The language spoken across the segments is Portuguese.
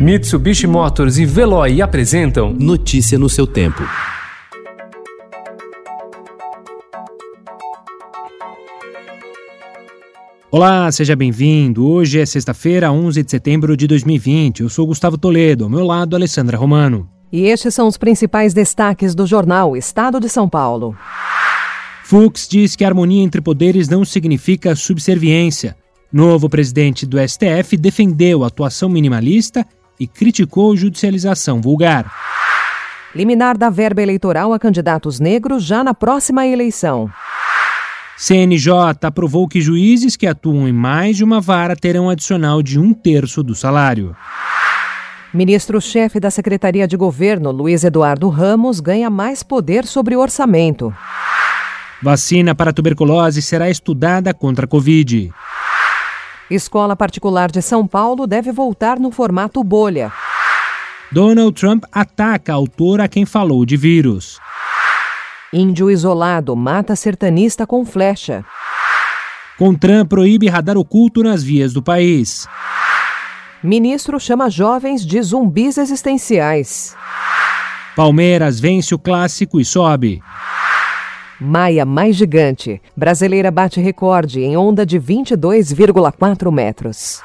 Mitsubishi Motors e Veloy apresentam Notícia no seu tempo. Olá, seja bem-vindo. Hoje é sexta-feira, 11 de setembro de 2020. Eu sou Gustavo Toledo, ao meu lado, Alessandra Romano. E estes são os principais destaques do jornal Estado de São Paulo. Fux diz que harmonia entre poderes não significa subserviência. Novo presidente do STF defendeu a atuação minimalista e criticou judicialização vulgar. Liminar da verba eleitoral a candidatos negros já na próxima eleição. CNJ aprovou que juízes que atuam em mais de uma vara terão adicional de um terço do salário. Ministro-chefe da Secretaria de Governo, Luiz Eduardo Ramos, ganha mais poder sobre o orçamento. Vacina para tuberculose será estudada contra a Covid. Escola particular de São Paulo deve voltar no formato bolha. Donald Trump ataca a autor a quem falou de vírus. Índio isolado mata sertanista com flecha. Contran proíbe radar oculto nas vias do país. Ministro chama jovens de zumbis existenciais. Palmeiras vence o clássico e sobe. Maia mais gigante. Brasileira bate recorde em onda de 22,4 metros.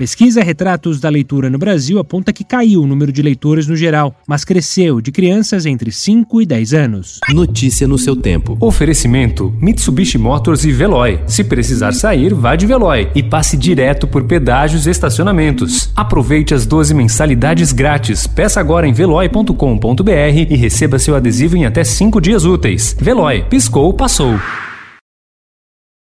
Pesquisa Retratos da Leitura no Brasil aponta que caiu o número de leitores no geral, mas cresceu de crianças entre 5 e 10 anos. Notícia no seu tempo. Oferecimento: Mitsubishi Motors e Veloy. Se precisar sair, vá de Veloy e passe direto por pedágios e estacionamentos. Aproveite as 12 mensalidades grátis. Peça agora em veloy.com.br e receba seu adesivo em até 5 dias úteis. Veloy, piscou, passou.